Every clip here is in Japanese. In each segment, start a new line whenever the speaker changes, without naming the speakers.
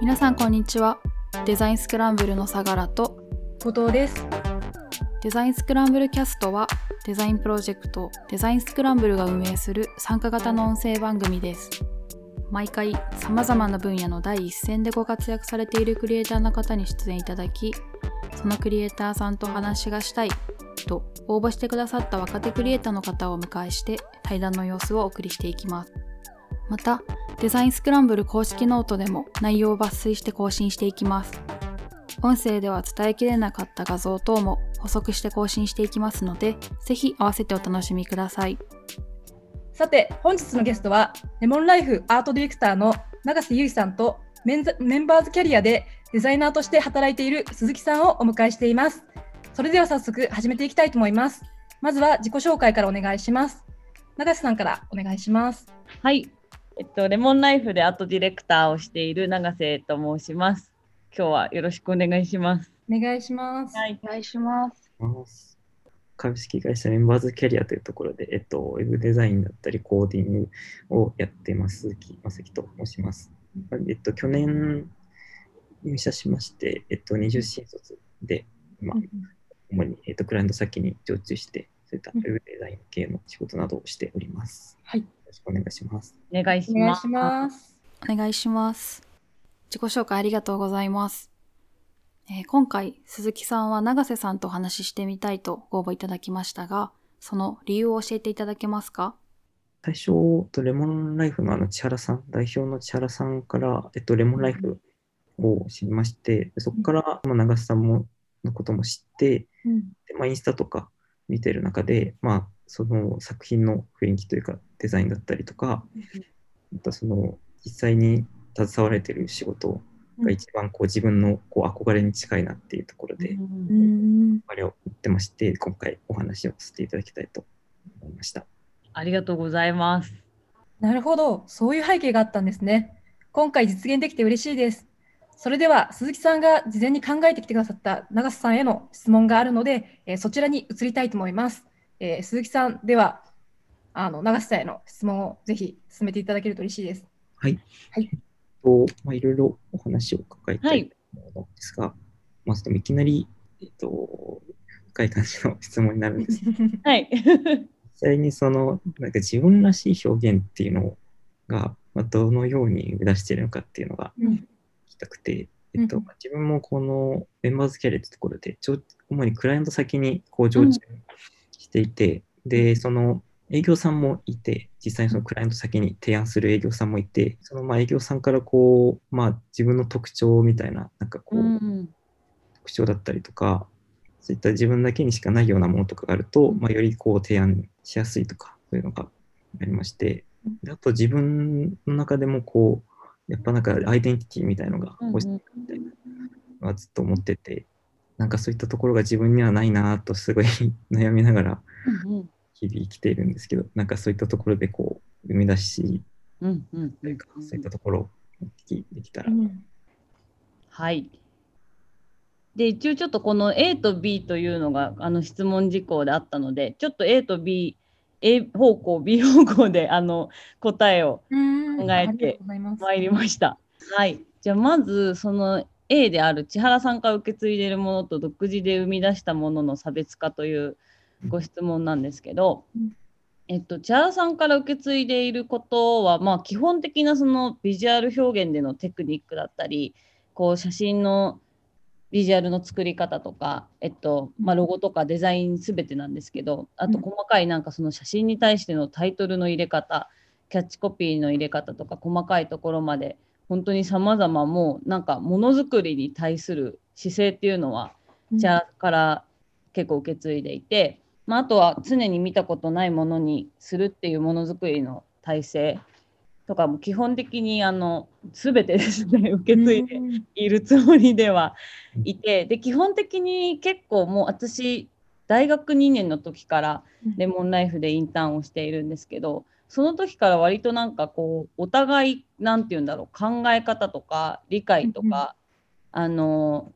皆さんこんにちは。デザインスクランブルの相良と
後藤です。
デザインスクランブルキャストはデザインプロジェクトデザインスクランブルが運営する参加型の音声番組です。毎回さまざまな分野の第一線でご活躍されているクリエイターの方に出演いただきそのクリエイターさんと話がしたいと応募してくださった若手クリエイターの方をお迎えして対談の様子をお送りしていきます。またデザインスクランブル公式ノートでも内容を抜粋して更新していきます音声では伝えきれなかった画像等も補足して更新していきますので、ぜひ合わせてお楽しみください。
さて、本日のゲストは、レモンライフアートディレクターの永瀬優衣さんとメンザメンバーズキャリアでデザイナーとして働いている鈴木さんをお迎えしています。それでは早速始めていきたいと思います。まずは自己紹介からお願いします。永瀬さんからお願いします。
はい、えっと、レモンライフでアートディレクターをしている永瀬と申します。今日はよろしくお願いします。
お願いします。
はい、
お願いします。
株式会社メンバーズキャリアというところで、えっと、ウェブデザインだったり、コーディングをやってます、鈴木正樹と申します。えっと、去年入社しまして、えっと、20新卒で、まあ、主に、えっと、クライアント先に常駐して、そういったウェブデザイン系の仕事などをしております。
はい、
よろしくお願いします。
お願いします。
お願いします。
自己紹介ありがとうございます。えー今回、鈴木さんは永瀬さんとお話ししてみたいとご応募いただきましたが、その理由を教えていただけますか？
最初、とレモンライフのあの千原さん、代表の千原さんから、えっと、レモンライフを知りまして、でそこから、まあ、長瀬さんものことも知って、
うん
でまあ、インスタとか見てる中で、まあ、その作品の雰囲気というか、デザインだったりとか、またその実際に携われてる仕事が一番こう自分のこう憧れに近いなっていうところで、
うん
あれを言ってまして、今回お話をさせていただきたいと思いました。
ありがとうございます。
なるほど、そういう背景があったんですね。今回実現できて嬉しいです。それでは鈴木さんが事前に考えてきてくださった永瀬さんへの質問があるので、えーそちらに移りたいと思います。えー鈴木さん、ではあの永瀬さんへの質問をぜひ進めていただけると嬉しいです。
はい。
はい
とまあ、いろいろお話を伺いたいと思うんですが、まずでもいきなり、えっと、深い感じの質問になるんです
はい。
実際にそのなんか自分らしい表現っていうのが、まあ、どのように生み出しているのかっていうのが
うん
聞きたくて、えっと
うん
まあ自分もこのメンバーズキャリアってところで主にクライアント先にこう常駐していて、でその営業さんもいて実際にそのクライアント先に提案する営業さんもいてそのまあ営業さんからこう、まあ、自分の特徴みたいななんかこう、
うん、
特徴だったりとか、そういった自分だけにしかないようなものとかがあると、まあ、よりこう提案しやすいとか、そういうのがありまして、であと自分の中でもこう、やっぱなんかアイデンティティみたいのが欲しいみたいなのはずっと思ってて、なんかそういったところが自分にはないなとすごい 悩みながら
うん、
日々生きているんですけど、なんかそういったところでこう、生み出し
うん、うん、
というか、そういったところをお聞きできたら、
うん
はい。で、一応ちょっとこの A と B というのがあの質問事項であったので、ちょっと A と B、A 方向、B 方向であの答えを
うん
考えて
ます
参りました。はい。じゃあまずその A である千原さんから受け継いでいるものと独自で生み出したものの差別化というご質問なんですけど、えっと千原さんから受け継いでいることはまあ基本的なそのビジュアル表現でのテクニックだったり、こう写真のビジュアルの作り方とか、えっとまあ、ロゴとかデザインすべてなんですけど、あと細かいなんかその写真に対してのタイトルの入れ方、キャッチコピーの入れ方とか細かいところまで本当に様々もうなんかものづくりに対する姿勢っていうのは
うん。
じゃあから結構受け継いでいて、まあ、あとは常に見たことないものにするっていうものづくりの体制とかも基本的にあの全てですね受け継いで
うん。
いるつもりではいてで基本的に結構もう私大学2年の時からレモンライフでインターンをしているんですけどその時から割となんかこうお互いなんて言うんだろう考え方とか理解とか、あの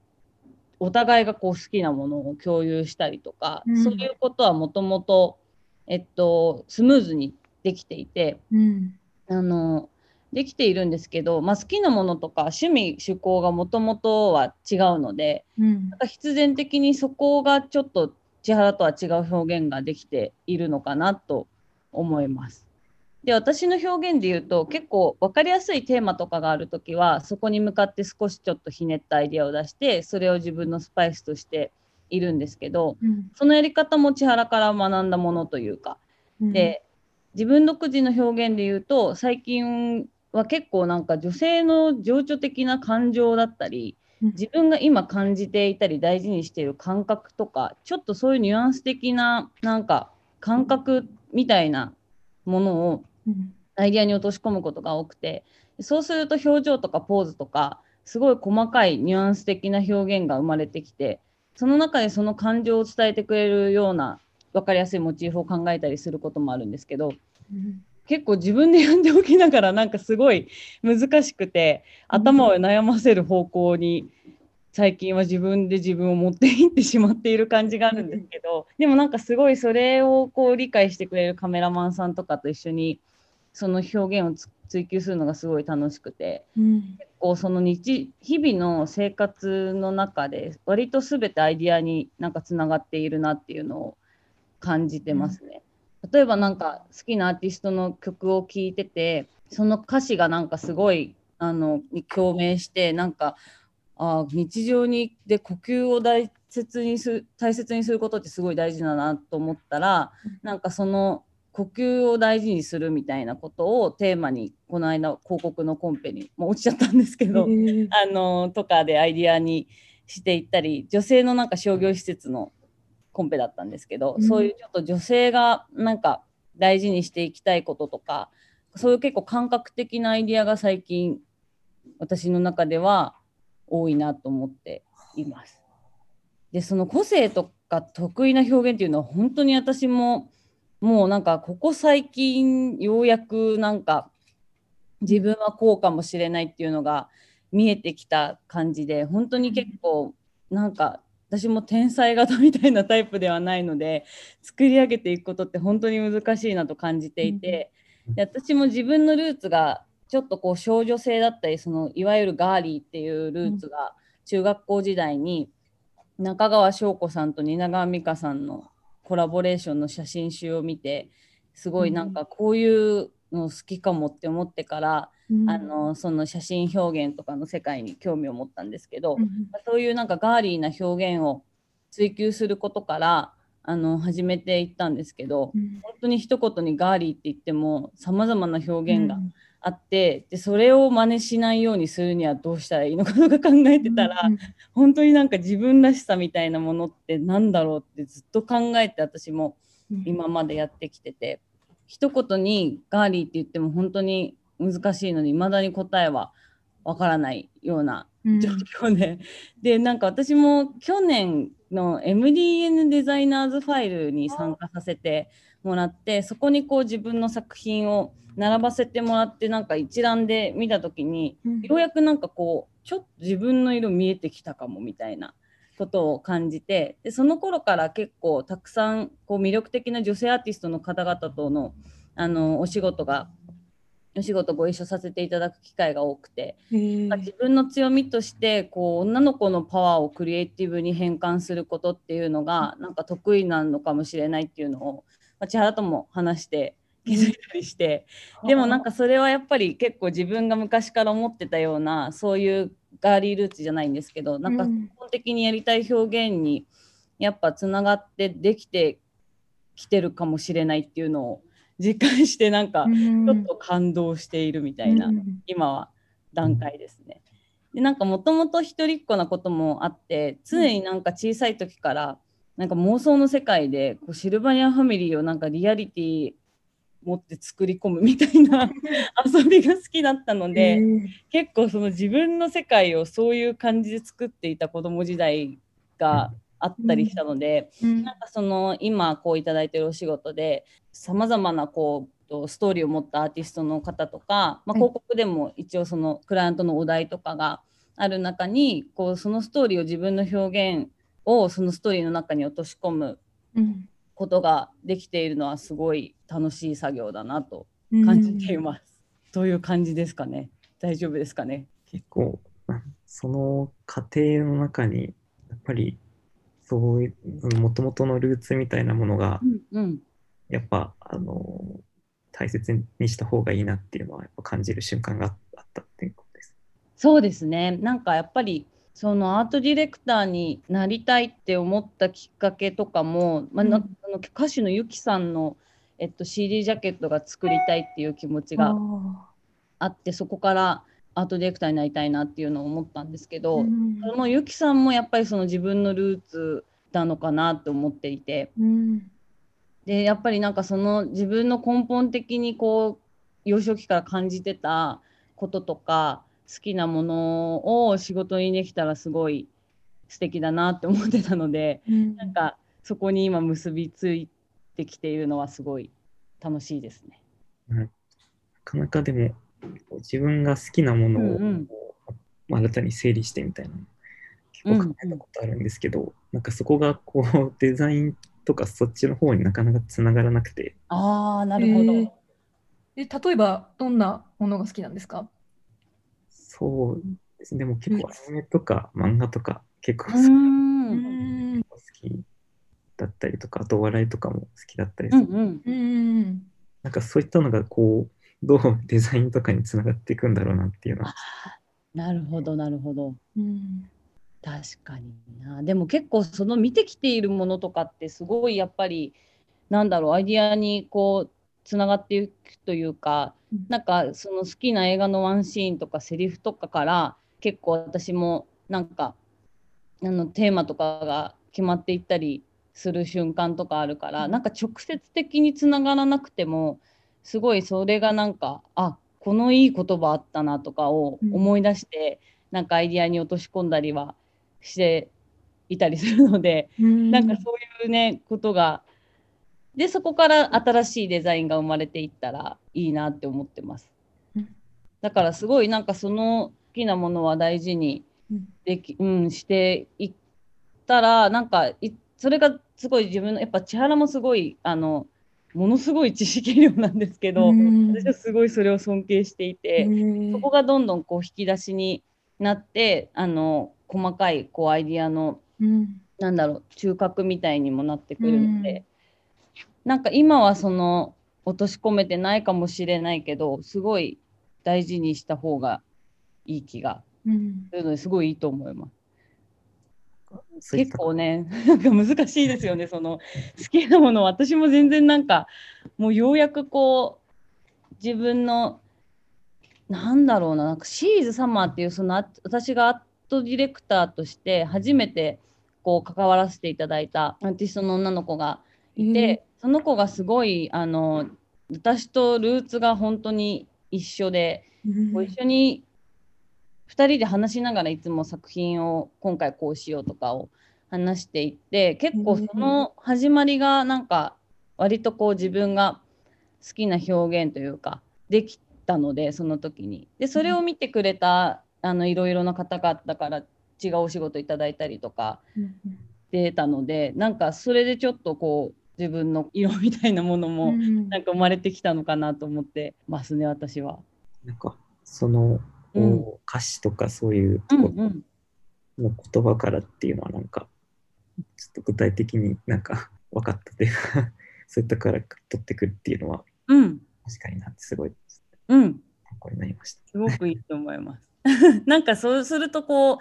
お互いがこう好きなものを共有したりとか、
うん。
そういうことはもともとえっとスムーズにできていて
うん。
あのできているんですけど、まあ、好きなものとか趣味趣向がもともとは違うので、
うん。
なんか必然的にそこがちょっと千原とは違う表現ができているのかなと思います。で私の表現で言うと結構分かりやすいテーマとかがある時はそこに向かって少しちょっとひねったアイデアを出してそれを自分のスパイスとしているんですけど
うん。
そのやり方も千原から学んだものというか。
うん。
で自分独自の表現で言うと最近は結構なんか女性の情緒的な感情だったり
うん。
自分が今感じていたり大事にしている感覚とかちょっとそういうニュアンス的ななんか感覚みたいなものを
うん
アイデアに落とし込むことが多くてそうすると表情とかポーズとかすごい細かいニュアンス的な表現が生まれてきてその中でその感情を伝えてくれるような分かりやすいモチーフを考えたりすることもあるんですけど
うん
結構自分で読んでおきながらなんかすごい難しくて頭を悩ませる方向に最近は自分で自分を持っていってしまっている感じがあるんですけどでもなんかすごいそれをこう理解してくれるカメラマンさんとかと一緒にその表現をつ追求するのがすごい楽しくて。
うん。
こうその日日々の生活の中で割と全てアイディアになんかつながっているなっていうのを感じてますね。例えばなんか好きなアーティストの曲を聴いててその歌詞がなんかすごいあのに共鳴してなんかあ日常にで呼吸を大切にする大切にすることってすごい大事だなと思ったらなんかその呼吸を大事にするみたいなことをテーマにこの間広告のコンペにもう落ちちゃったんですけど、あのとかでアイディアにしていったり女性のなんか商業施設のコンペだったんですけど、
うん
そういうちょっと女性がなんか大事にしていきたいこととかそういう結構感覚的なアイディアが最近私の中では多いなと思っています。でその個性とか得意な表現っていうのは本当に私ももうなんかここ最近ようやくなんか自分はこうかもしれないっていうのが見えてきた感じで本当に結構なんか私も天才型みたいなタイプではないので作り上げていくことって本当に難しいなと感じていて、で私も自分のルーツがちょっとこう少女性だったりそのいわゆるガーリーっていうルーツが中学校時代に中川翔子さんと蜷川美香さんのコラボレーションの写真集を見てすごいなんかこういうの好きかもって思ってから、
うん。
あのその写真表現とかの世界に興味を持ったんですけど、
うん
そういうなんかガーリーな表現を追求することからあの始めていったんですけど
うん。
本当に一言にガーリーって言ってもさまざまな表現が
うん
あって、でそれを真似しないようにするにはどうしたらいいのかとか考えてたら、
うん
本当になんか自分らしさみたいなものってなんだろうってずっと考えて私も
うん。
今までやってきてて一言にガーリーって言っても本当に難しいのに未だに答えはわからないような
うん。
状況で、でなんか私も去年の MDN デザイナーズファイルに参加させてもらってそこにこう自分の作品を並ばせてもらってなんか一覧で見た時に
うん。
ようやくなんかこうちょっと自分の色見えてきたかもみたいなことを感じてでその頃から結構たくさんこう魅力的な女性アーティストの方々とのあのお仕事がお仕事ご一緒させていただく機会が多くて、自分の強みとしてこう女の子のパワーをクリエイティブに変換することっていうのがなんか得意なのかもしれないっていうのを、まあ、千原とも話して気づいたりして、でもなんかそれはやっぱり結構自分が昔から思ってたようなそういうガーリールーツじゃないんですけどなんか
うん
根本的にやりたい表現にやっぱつながってできてきてるかもしれないっていうのを実感してなんか
うん。
ちょっと感動しているみたいな、
うん。
今は段階ですね。でなんかもともと一人っ子なこともあって常になんか小さい時からなんか妄想の世界でこうシルバニアファミリーをなんかリアリティ持って作り込むみたいな遊びが好きだったので、結構その自分の世界をそういう感じで作っていた子供時代があったりしたので、
うん。
なんかその今こういただいてるお仕事でさまざまなこうとストーリーを持ったアーティストの方とか、まあ、
はい。
広告でも一応そのクライアントのお題とかがある中にこうそのストーリーを自分の表現をそのストーリーの中に落とし込む
うん
ことができているのはすごい楽しい作業だなと感じています。という感じですかね？大丈夫ですかね？
結構、その過程の中に、やっぱり、そういう、もともとのルーツみたいなものが、
うん、
やっぱ、あの、大切にした方がいいなっていうのは、やっぱ感じる瞬間があったっていうことです。
そうですね。なんかやっぱり、そのアートディレクターになりたいって思ったきっかけとかも、まあ、の歌手のゆきさんの、えっと、CD ジャケットが作りたいっていう気持ちがあってそこからアートディレクターになりたいなっていうのを思ったんですけど、うん、そのゆきさんもやっぱりその自分のルーツなのかなと思っていて、うん、でやっぱりなんかその自分の根本的にこう幼少期から感じてたこととか好きなものを仕事にできたらすごい素敵だなって思ってたので、うん、なんかそこに今結びついてきているのはすごい楽しいですね。
なかなかでも自分が好きなものを、うんうん、新たに整理してみたいな結構考えたことあるんですけど、うん、なんかそこがこうデザインとかそっちの方になかなかつながらなくて。
ああなるほど、え
ー、例えばどんなものが好きなんですか？
そうですね。でも結構アニメとか漫画とか結構好き。好きだったりとかあとお笑いとかも好きだったりする、うんうん、なんかそういったのがこうどうデザインとかにつながっていくんだろうなっていうのは。
なるほどなるほど。うん、確かにな。でも結構その見てきているものとかってすごいやっぱりなんだろうアイディアにこうつながっていくというか、うん、なんかその好きな映画のワンシーンとかセリフとかから結構私もなんかあのテーマとかが決まっていったりする瞬間とかあるから、うん、なんか直接的につながらなくてもすごいそれがなんかあこのいい言葉あったなとかを思い出して、うん、なんかアイディアに落とし込んだりはしていたりするので、うん、なんかそういうねことがでそこから新しいデザインが生まれていったらいいなって思ってます。だからすごいなんかその好きなものは大事にでき、うん、していったらなんかそれがすごい自分のやっぱ千原もすごいあのものすごい知識量なんですけど、私はすごいそれを尊敬していて、そこがどんどんこう引き出しになってあの細かいこうアイディアの、うん、なんだろう中核みたいにもなってくるので、うん、なんか今はその落とし込めてないかもしれないけどすごい大事にした方がいい気がするのですごいいいと思います。結構ねなんか難しいですよねその好きなもの私も全然なんかもうようやくこう自分のなんだろうななんかシーズサマーっていうその私がアートディレクターとして初めてこう関わらせていただいたアーティストの女の子がいて、その子がすごいあの私とルーツが本当に一緒で、こう一緒に2人で話しながらいつも作品を今回こうしようとかを話していって結構その始まりがなんか割とこう自分が好きな表現というかできたのでその時に。でそれを見てくれたあのいろいろな方々から違うお仕事いただいたりとか出たのでなんかそれでちょっとこう自分の色みたいなものもなんか生まれてきたのかなと思ってますね私は。
なんかそのうん、歌詞とかそういうところの言葉からっていうのはなんか、ちょっと具体的になんか分かったというか そういったから取ってくるっていうのは、うん、確かになってすごい、
うん、
参考になりました。
すごくいいと思います。なんかそうするとこう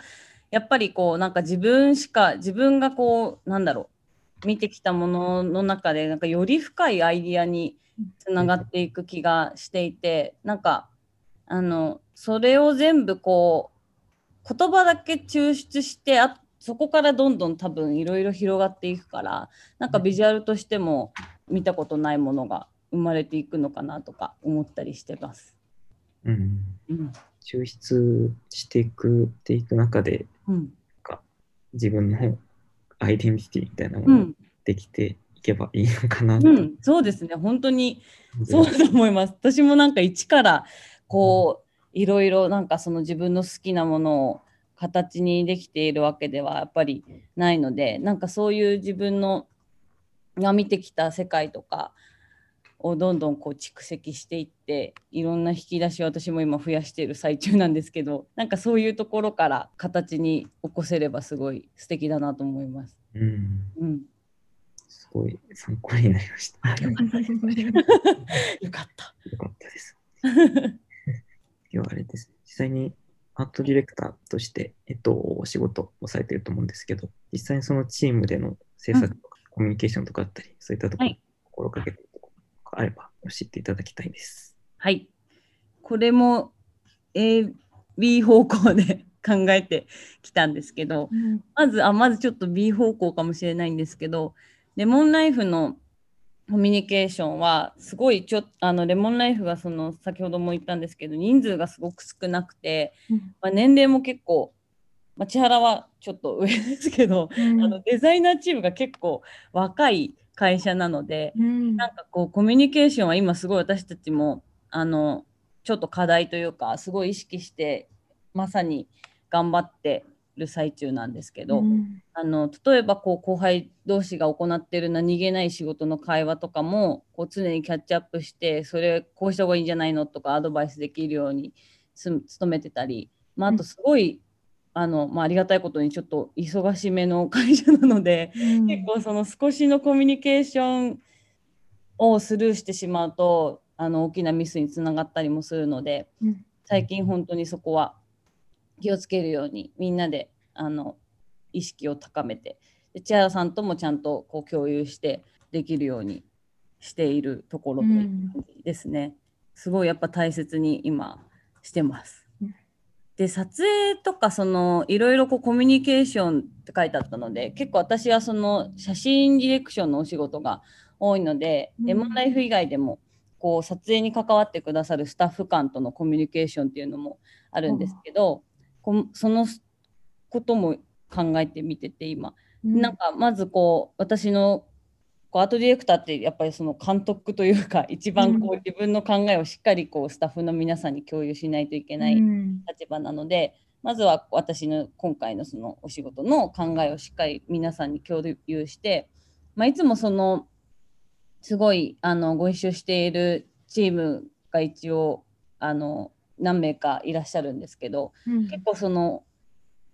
やっぱりこうなんか自分しか自分がこうなんだろう見てきたものの中でなんかより深いアイディアにつながっていく気がしていてなんかあのそれを全部こう言葉だけ抽出してあそこからどんどん多分いろいろ広がっていくからなんかビジュアルとしても見たことないものが生まれていくのかなとか思ったりしてます。
うん、うん、抽出していくっていく中で、うん、自分のアイデンティティみたいなものができていけばいいのかな、
うん、そうですね。本当に。そうだと思います。私もなんか一からこういろいろなんかその自分の好きなものを形にできているわけではやっぱりないのでなんかそういう自分のが見てきた世界とかをどんどんこう蓄積していっていろんな引き出しを私も今増やしている最中なんですけどなんかそういうところから形に起こせればすごい素敵だなと思います。
うん。
うん、
すごい参考になりました。よ か
よかった。
ったです。今日はあれですね。実際にアートディレクターとして、えっと、お仕事をされていると思うんですけど、実際にそのチームでの制作とか、コミュニケーションとかあったり、そういったところ、
はい
心がけているところがあれば教えていただきたいです。
はい。これも A、B 方向で考えてきたんですけど、まず、あ、まずちょっと B 方向かもしれないんですけど、レモンライフのコミュニケーションは、すごいちょ、あの、レモンライフがその、先ほども言ったんですけど、人数がすごく少なくて、まあ、年齢も結構、まあ、千原はちょっと上ですけど、あのデザイナーチームが結構若い会社なので、なんかこうコミュニケーションは今すごい私たちもあのちょっと課題というかすごい意識してまさに頑張ってる最中なんですけど、あの例えばこう後輩同士が行っている何気ない仕事の会話とかもこう常にキャッチアップしてそれこうした方がいいんじゃないのとかアドバイスできるようにす努めてたり、まあ、あとすごい、あのまあ、ありがたいことにちょっと忙しめの会社なので、結構その少しのコミュニケーションをスルーしてしまうとあの大きなミスにつながったりもするので、
うん
最近本当にそこは気をつけるようにみんなであの意識を高めてで千原さんともちゃんとこう共有してできるようにしているところですね。すごいやっぱ大切に今してます
うん。
で撮影とかそのいろいろこうコミュニケーションって書いてあったので結構私はその写真ディレクションのお仕事が多いので、
うん。
レモンライフ以外でもこう撮影に関わってくださるスタッフ間とのコミュニケーションっていうのもあるんですけど、こんそのことも考えてみてて今、なんかまずこう私のこうアートディレクターってやっぱりその監督というか 一番こ
う
う自分の考えをしっかりこうスタッフの皆さんに共有しないといけない立場なので、まずは私の今回のそのお仕事の考えをしっかり皆さんに共有して、まあ、いつもそのすごいあのご一緒しているチームが一応あの何名かいらっしゃるんですけど結構その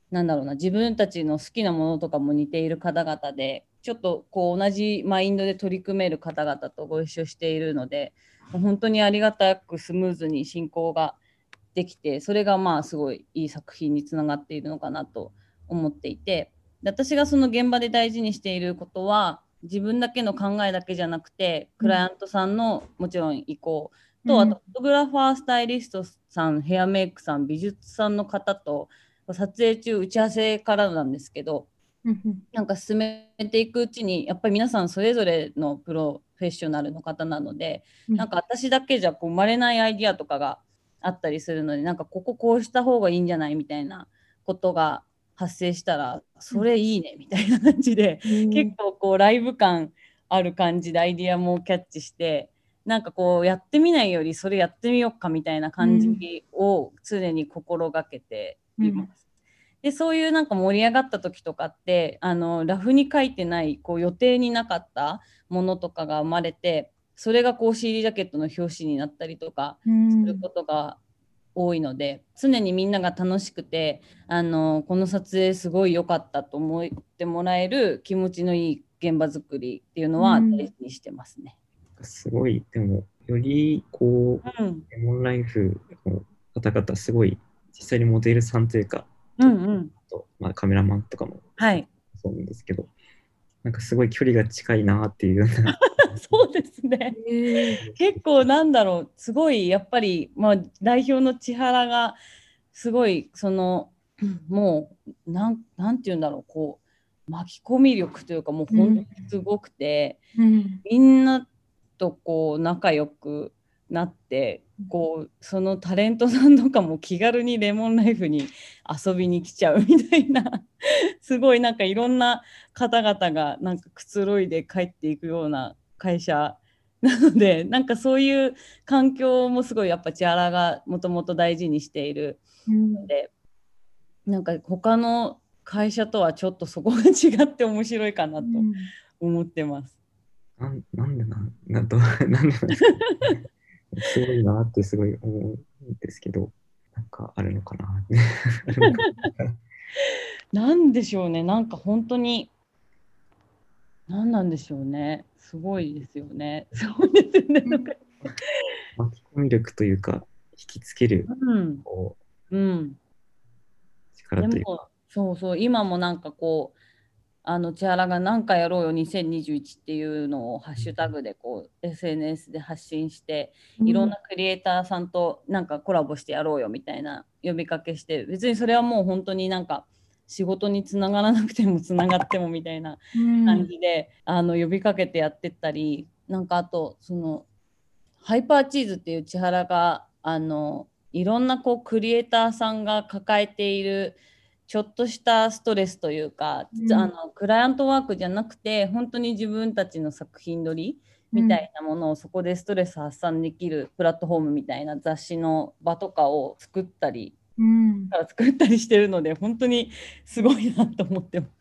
なんだろうな自分たちの好きなものとかも似ている方々でちょっとこう同じマインドで取り組める方々とご一緒しているので本当にありがたくスムーズに進行ができてそれがまあすごいいい作品につながっているのかなと思っていてで私がその現場で大事にしていることは自分だけの考えだけじゃなくてクライアントさんのもちろん意向と、あとフォトグラファースタイリストさんヘアメイクさん美術さんの方と撮影中打ち合わせからなんですけどなんか進めていくうちにやっぱり皆さんそれぞれのプロフェッショナルの方なので、なんか私だけじゃこう生まれないアイディアとかがあったりするのでなんかこここうした方がいいんじゃないみたいなことが発生したらそれいいねみたいな感じで、結構こうライブ感ある感じでアイディアもキャッチしてなんかこうやってみないよりそれやってみようかみたいな感じを常に心がけています。でそういうなんか盛り上がった時とかってあのラフに書いてないこう予定になかったものとかが生まれてそれがこう CD ジャケットの表紙になったりとかすることが多いので、常にみんなが楽しくてあのこの撮影すごい良かったと思ってもらえる気持ちのいい現場作りっていうのは大事にしてますね。
すごい、でも、よりこう、
うん。
レモンライフの方々、すごい、実際にモデルさんというか、
うんうん。
とまあ、カメラマンとかも。
はい、
そうなんですけど、なんかすごい距離が近いなっていうような、
そうですね。結構なんだろう。すごいやっぱり、まあ、代表の千原がすごいそのもうなんなんて言うんだろう。こう巻き込み力というかもう本当にすごくて、みんなとこう仲良くなってこうそのタレントさんとかも気軽にレモンライフに遊びに来ちゃうみたいな。すごいなんかいろんな方々がなんかくつろいで帰っていくような会社なのでなんかそういう環境もすごいやっぱ千原がもともと大事にしているので、なんか他の会社とはちょっとそこが違って面白いかなと思ってます。
なんなんでなんなんとなんでなんですか？すごいなってすごい思うんですけど、なんかあるのかな。な
なんでしょうね、なんか本当に、なんなんでしょうね、すごいですよね。そうですよね。
巻き込み力というか、引きつける
うん、
こ
う
力というか、
でも、そうそう、今もなんかこう、あの千原が何かやろうよ2021っていうのをハッシュタグでこう SNS で発信して、いろんなクリエイターさんとなんかコラボしてやろうよみたいな呼びかけして別にそれはもう本当になんか仕事につながらなくてもつながってもみたいな感じで、あの呼びかけてやってったりなんかあとそのハイパーチーズっていう千原があのいろんなこうクリエイターさんが抱えているちょっとしたストレスというか、
うん
あのクライアントワークじゃなくて本当に自分たちの作品撮りみたいなものをそこでストレス発散できるプラットフォームみたいな雑誌の場とかを作ったり
うん
から作ったりしてるので本当にすごいなと思ってます。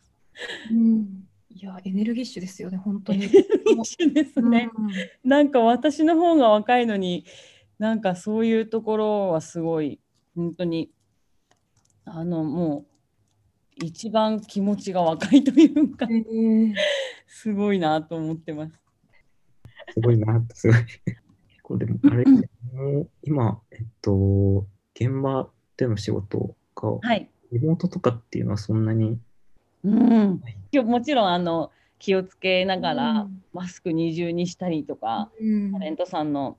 うんいやエネルギッシュですよね本当に。
一緒ですね。
うん
なんか私の方が若いのになんかそういうところはすごい本当にあのもう一番気持ちが若いというか
えー
すごいなと思ってます。
すごいなって、すごい。結構でも、あれ、もう今、えっと、現場での仕事が、
はい。
リモートとかっていうのはそんなに、
うん。今日もちろんあの気をつけながら、
うん
マスク二重にしたりとか、
うん
タレントさんの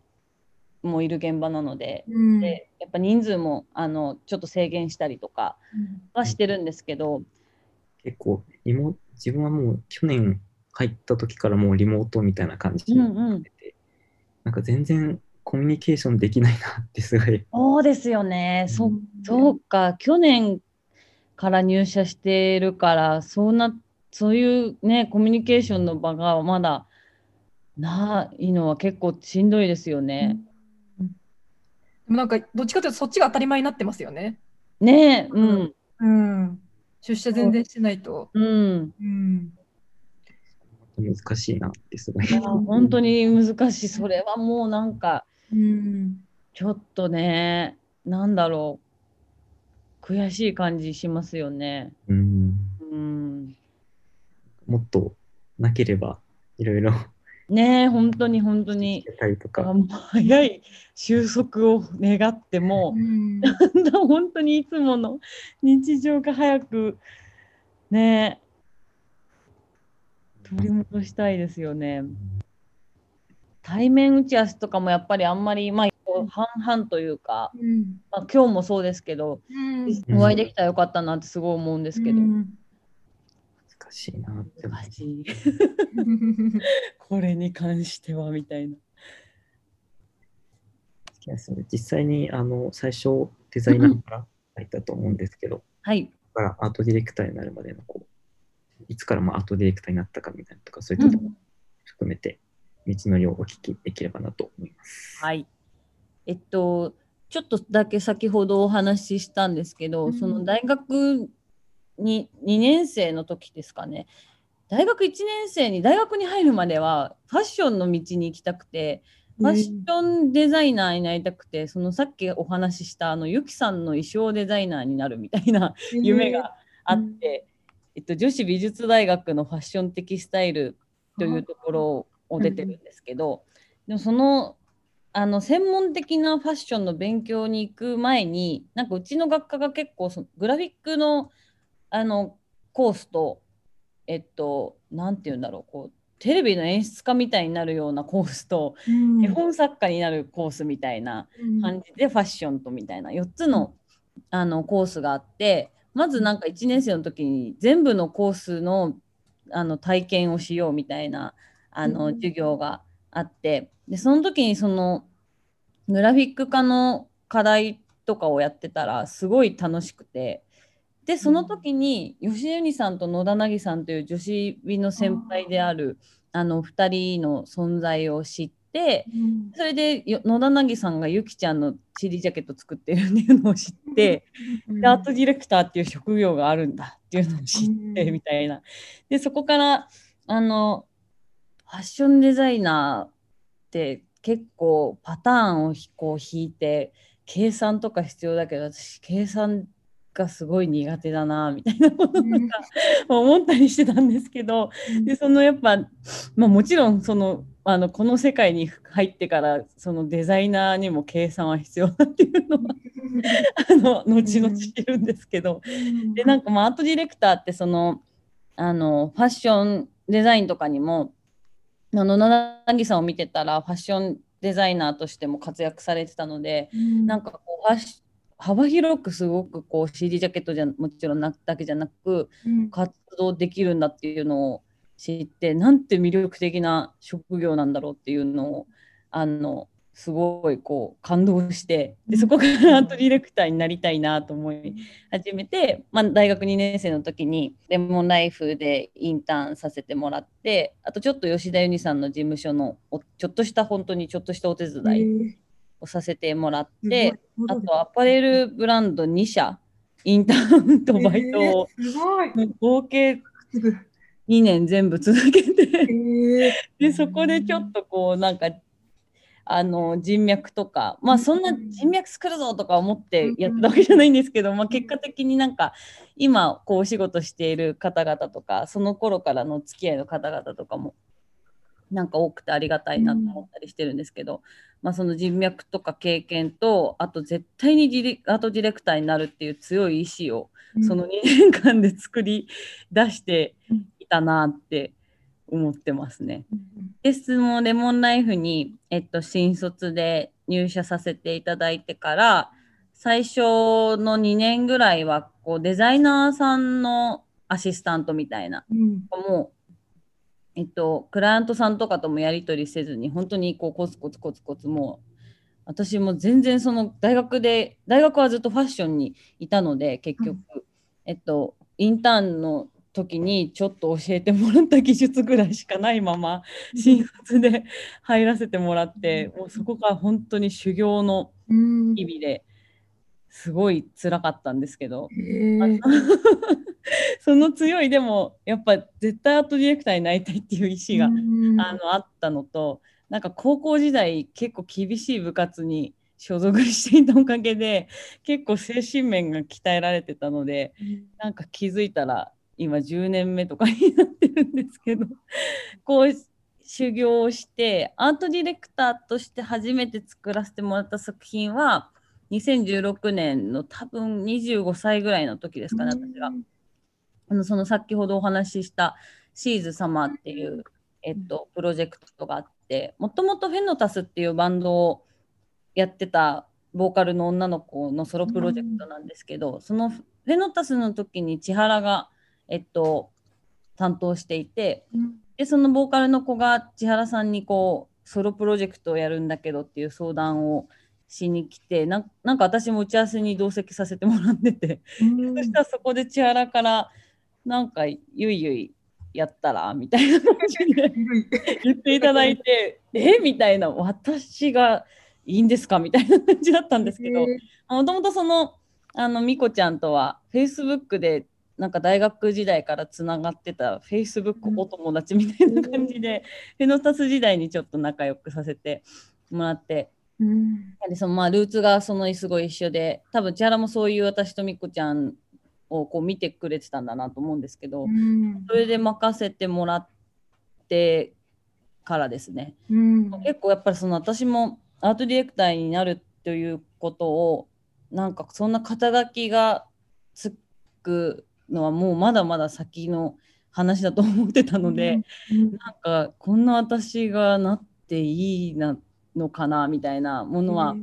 もいる現場なので。
うん
でやっぱ人数もあのちょっと制限したりとかはしてるんですけど、
結構リモ、自分はもう去年入った時からもうリモートみたいな感じになってて、なんか全然コミュニケーションできないなってすごい。
そうですよね。そそうか、去年から入社してるから、そんな、そういうね、コミュニケーションの場がまだないのは結構しんどいですよね。
なんかどっちかというとそっちが当たり前になってますよね。
ねえ、うん、
うん、出社全然してないと。
うん。
うん
難しいなってすごい。
いや本当に難しい。それはもうなんか、
うん
ちょっとね、なんだろう、悔しい感じしますよね。
うん、
うん。
もっとなければいろいろ
ねえ、本当に本当に。
やったりとか、
あもう早い収束を願っても、
うん。
本当にいつもの日常が早くね取り戻したいですよね。対面打ち合わせとかもやっぱりあんまり、まあ、半々というか、
うん。
まあ、今日もそうですけど、
うん。
お会いできたらよかったなってすごい思うんですけど、
うん。
難しいなって
難しい これに関してはみたいな。
気がする実際にあの最初デザイナーから入ったと思うんですけど、
はい。
だからアートディレクターになるまでのこういつからまあアートディレクターになったかみたいなとかそういったところも含めて道のりをお聞きできればなと思います。
はい。えっと、ちょっとだけ先ほどお話ししたんですけど、
うん
その大学に2年生の時ですかね。大学1年生に大学に入るまではファッションの道に行きたくて、ファッションデザイナーになりたくて、そのさっきお話ししたあのゆきさんの衣装デザイナーになるみたいな夢があって、えっと、女子美術大学のファッション的スタイルというところを出てるんですけど、でもそのあの専門的なファッションの勉強に行く前になんかうちの学科が結構そのグラフィックのあのコースとえっとなんて言うんだろうこうテレビの演出家みたいになるようなコースと、
うん。
絵本作家になるコースみたいな感じでファッションとみたいな4つのあのコースがあってまずなんか1年生の時に全部のコースのあの体験をしようみたいなあの
うん。
授業があってでその時にそのグラフィック科の課題とかをやってたらすごい楽しくてでその時に吉江由さんと野田凪さんという女子美の先輩であるあの2人の存在を知って
うん。
それでよ野田凪さんがゆきちゃんの CD ジャケット作ってるっていうのを知って、
うん。
でアートディレクターっていう職業があるんだっていうのを知って
うん。
みたいな。でそこからあのファッションデザイナーって結構パターンをこう引いて計算とか必要だけど私計算がすごい苦手だなみたいなこととか、思ったりしてたんですけど、でそのやっぱ、まあ、もちろんそのあのこの世界に入ってからそのデザイナーにも計算は必要だっていうのは あの後々知るんですけど、でなんかまあアートディレクターってそのあのファッションデザインとかにも野柳さんを見てたらファッションデザイナーとしても活躍されてたので、うん、なんかこうファッシ幅広くすごくこう CD ジャケットじゃもちろんなだけじゃなく、うん、活動できるんだっていうのを知ってなんて魅力的な職業なんだろうっていうのをあのすごいこう感動してでそこからアートディレクターになりたいなと思い始めて、まあ、大学2年生の時にレモンライフでインターンさせてもらってあとちょっと吉田由里さんの事務所のちょっとした本当にちょっとしたお手伝いをさせてもらって、あとアパレルブランド2社インターンとバイトを、合計2年全部続けてでそこでちょっとこうなんかあの人脈とかまあそんな人脈作るぞとか思ってやってたわけじゃないんですけど、まあ、結果的になんか今こうお仕事している方々とかその頃からの付き合いの方々とかもなんか多くてありがたいなと思ったりしてるんですけど、まあ、その人脈とか経験とあと絶対にアートディレクターになるっていう強い意志をその2年間で作り出していたなって思ってますね。で、そのレモンライフに、えっと、新卒で入社させていただいてから、最初の2年ぐらいはこうデザイナーさんのアシスタントみたいな、うん、もう、えっと、クライアントさんとかともやり取りせずに本当にこうコツコツコツコツもう私も全然その大学で大学はずっとファッションにいたので結局、うん、えっとインターンの時にちょっと教えてもらった技術ぐらいしかないまま新卒で 入らせてもらってもうそこから本当に修行の日々ですごい辛かったんですけど、その強いでもやっぱ絶対アートディレクターになりたいっていう意思があのあったのとなんか高校時代結構厳しい部活に所属していたおかげで結構精神面が鍛えられてたので、なんか気づいたら今10年目とかになってるんですけど こう修行をしてアートディレクターとして初めて作らせてもらった作品は2016年の多分25歳ぐらいの時ですかね私が。あのその先ほどお話ししたシーズ様っていう、えっと、プロジェクトがあってもともとフェノタスっていうバンドをやってたボーカルの女の子のソロプロジェクトなんですけど、そのフェノタスの時に千原がえっと、担当していて、でそのボーカルの子が千原さんにこうソロプロジェクトをやるんだけどっていう相談をしに来てななんか私も打ち合わせに同席させてもらってて、そしたらそこで千原からなんかゆいゆいやったらみたいな感じで。言っていただいて えみたいな私がいいんですか？みたいな感じだったんですけど。もともとそのあのみこちゃんとはフェイスブックでなんか大学時代からつながってた Facebook お友達みたいな感じで、フェノタス時代にちょっと仲良くさせてもらって、うん、そのまあルーツがそのすごい一緒で多分千原もそういう私とみこちゃんをこう見てくれてたんだなと思うんですけど、うん、それで任せてもらってからですね、うん、結構やっぱりその私もアートディレクターになるということをなんかそんな肩書きがつくのはもうまだまだ先の話だと思ってたので、うん。うん、なんかこんな私がなっていいなのかなみたいなものは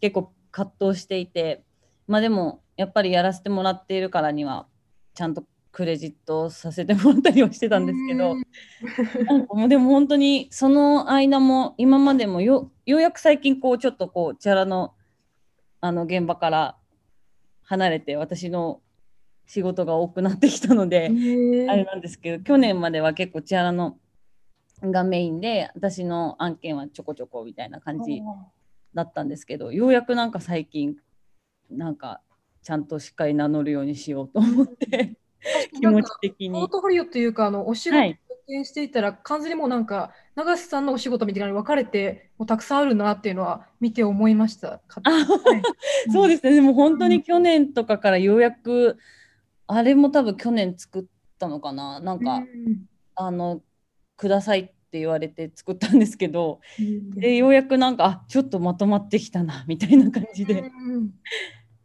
結構葛藤していて、まあでもやっぱりやらせてもらっているからにはちゃんとクレジットさせてもらったりはしてたんですけど、なんかもうでも本当にその間も今までもよようやく最近こうちょっとこうチャラのあの現場から離れて私の仕事が多くなってきたので、あれなんですけど去年までは結構千原のがメインで私の案件はちょこちょこみたいな感じだったんですけどようやくなんか最近なんかちゃんとしっかり名乗るようにしようと思って気持ち的に。
ポートフォリオというかあのお仕事経験していたら完全にもうなんか永瀬さんのお仕事みたいなのに分かれてもうたくさんあるなっていうのは見て思いました。
あ
はい。
そうですね。でも本当に去年とかからようやくあれも多分去年作ったのかな。なんか、
うん。
あのくださいって言われて作ったんですけど
うん。
でようやくなんかあちょっとまとまってきたなみたいな感じで。
うん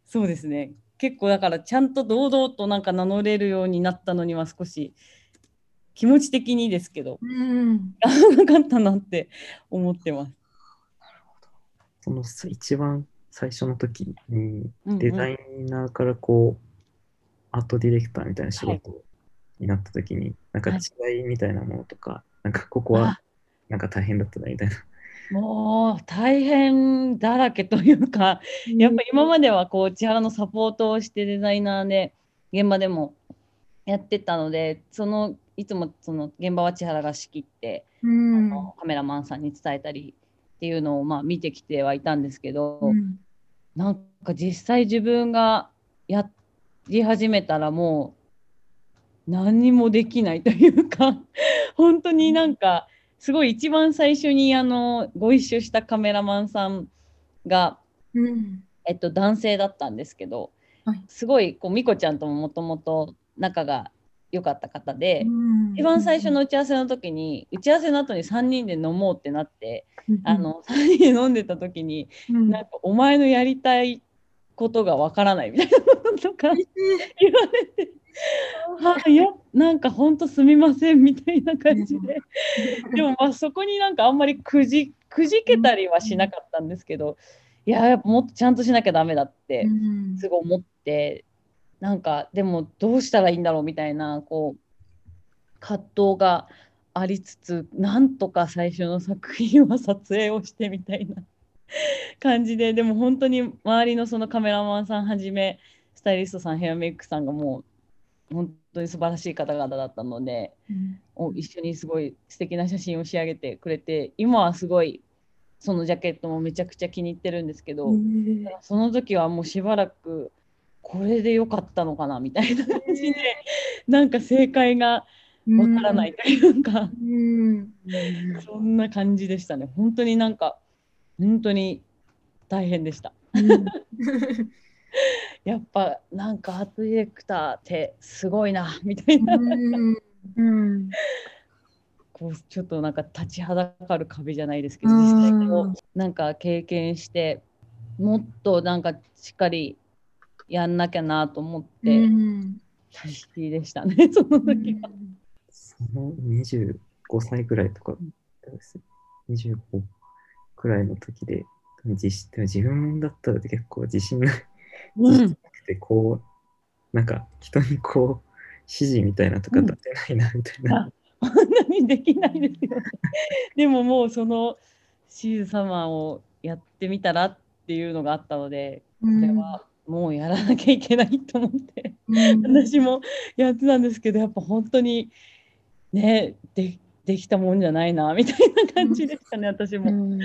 そうですね。結構だからちゃんと堂々となんか名乗れるようになったのには少し気持ち的にですけど
うん。
なかったなって思ってます。
そのさ一番最初の時にデザイナーからこう、アートディレクターみたいな仕事になった時に、なんか違いみたいなものとか、なんかここは
あ。
なんか大変だったなみたいな。
もう大変だらけというか、やっぱ今まではこう千原のサポートをしてデザイナーで現場でもやってたのでそのいつもその現場は千原が仕切って、
うん。
あのカメラマンさんに伝えたりっていうのをまあ見てきてはいたんですけど、
うん。
なんか実際自分がやり始めたらもう何にもできないというか 本当になんかすごい一番最初にあのご一緒したカメラマンさんが、
うん。
えっと、男性だったんですけど、
はい。
すごいこう美子ちゃんとももともと仲が良かった方で、
うん。
一番最初の打ち合わせの時に打ち合わせの後に3人で飲もうってなって、
うん。
あの3人で飲んでた時に
うん。
なんかお前のやりたいことがわからないみたいなこととか言われて、は あ、いやなんか本当すみませんみたいな感じで、でもまあそこになんかあんまりくじくじけたりはしなかったんですけど、いややっぱもっとちゃんとしなきゃダメだって
うん。
すごい思って、なんかでもどうしたらいいんだろうみたいなこう葛藤がありつつなんとか最初の作品は撮影をしてみたいな 感じででも本当に周りのそのカメラマンさんはじめスタイリストさんヘアメイクさんがもう本当に素晴らしい方々だったので
うん。
お一緒にすごい素敵な写真を仕上げてくれて今はすごいそのジャケットもめちゃくちゃ気に入ってるんですけど。
うん
その時はもうしばらくこれで良かったのかなみたいな感じでなんか正解がわからないというか、
うん。
そんな感じでしたね。本当になんか本当に大変でした。
うん
やっぱなんかアートディレクターってすごいな みたいな、
うん。うん。
こうちょっとなんか立ちはだかる壁じゃないですけど
うん
実際こうなんか経験してもっとなんかしっかりやんなきゃなと思って、
うん。
必死でしたね その時は。
その25歳くらいとかです、25くらいの時で、自信でも自分だったら結構自信ない
うん
なくて、こう、なんか人にこう、指示みたいなとか立てないなみたいな。
本当にできないですよね。でももうそのシーズ様をやってみたらっていうのがあったので、これはもうやらなきゃいけないと思って、
うん
私もやってたんですけど、やっぱ本当にね、でできたもんじゃないなみたいな感じでしたね、私も。
うん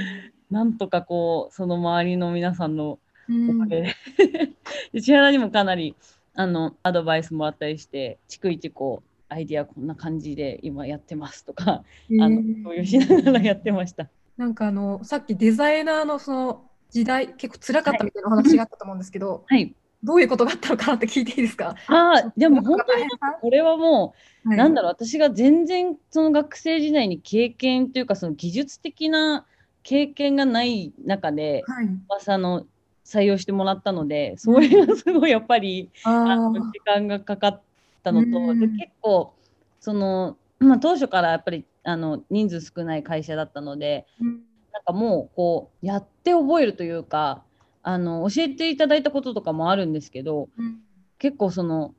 なんとかこう、その周りの皆さんの
うん
おかげで、で千原にもかなりあのアドバイスもらったりして、逐一こう、アイディアこんな感じで今やってますとか、あの共有しながらやってました。
なんかあのさっきデザイナーのその時代結構辛かったみたいなお話があったと思うんですけど、
はい。
どういうことがあったのかなって聞いていいですか？
ああ、でも本当にこれはもう、
はい。
なんだろう、私が全然その学生時代に経験というか、その技術的な経験がない中で、
はい。
まああの採用してもらったので、それがすごいやっぱり、あ
あ
の時間がかかったのと、
うん。
で結構その、まあ、当初からやっぱりあの人数少ない会社だったので
ー
なんかもうこうやって覚えるというかあの教えていただいたこととかもあるんですけど
うん。
結構その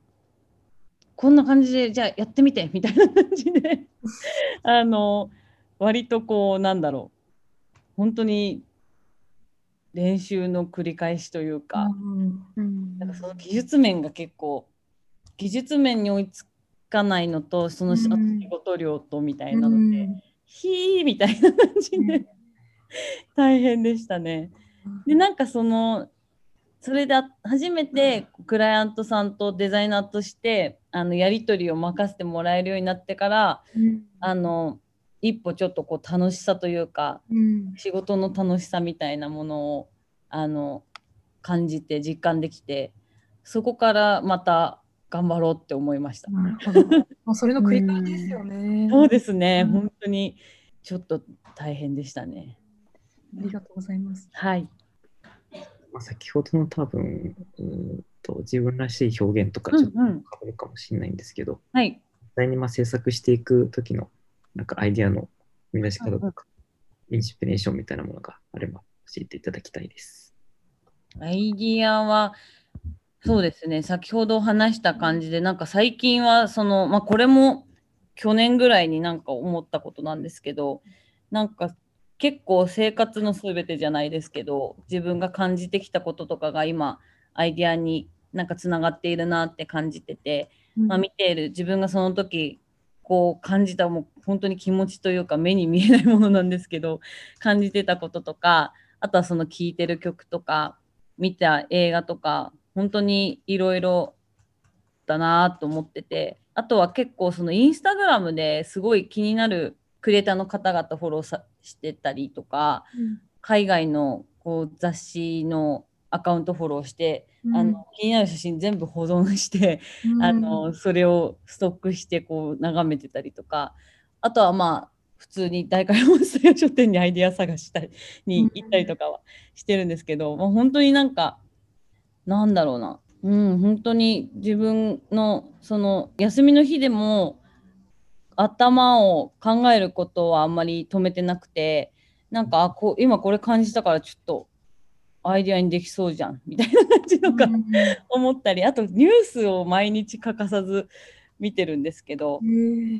こんな感じでじゃあやってみてみたいな感じで あの割とこうなんだろう本当に練習の繰り返しというか。
うん。
なんかその技術面が結構技術面に追いつかないのとその仕事量とみたいなので、
うん。
ひーみたいな感じで大変でしたね。でなんかそのそれであ初めてクライアントさんとデザイナーとしてあのやり取りを任せてもらえるようになってから
うん。
あの一歩ちょっとこう楽しさというか
うん
仕事の楽しさみたいなものをあの感じて実感できてそこからまた頑張ろうって思いました。
なるほど。それの繰り返しですよね。
そうですね、
うん
本当にちょっと大変でしたね。
ありがとうございます。
はい。
まあ、先ほどの多分うーんと自分らしい表現とかちょっと
うんうん
かぶるかもしれないんですけど、
はい。
実際にまあ制作していく時のなんかアイディアの生み出し方とか、インスピレーションみたいなものがあれば教えていただきたいです。
アイディアは、そうですね、先ほど話した感じで、なんか最近は、その、まあ、これも去年ぐらいになんか思ったことなんですけど、なんか結構生活のすべてじゃないですけど、自分が感じてきたこととかが今、アイディアになんかつながっているなって感じてて、まあ、見ている自分がその時こう感じたもう本当に気持ちというか目に見えないものなんですけど 感じてたこととかあとはその聴いてる曲とか見た映画とか本当にいろいろだなと思っててあとは結構そのインスタグラムですごい気になるクリエイターの方々フォローさしてたりとか海外のこう雑誌のアカウントフォローして、あの気になる写真全部保存して、あのそれをストックしてこう眺めてたりとか。あとはまあ普通に大会モンスター書店にアイデア探したりに行ったりとかはしてるんですけど、まあ、本当になんかなんだろうな、うん、本当に自分のその休みの日でも頭を考えることはあんまり止めてなくてなんかあこう今これ感じたからちょっとアイデアにできそうじゃんみたいな感じのが思ったりあとニュースを毎日欠かさず見てるんですけど、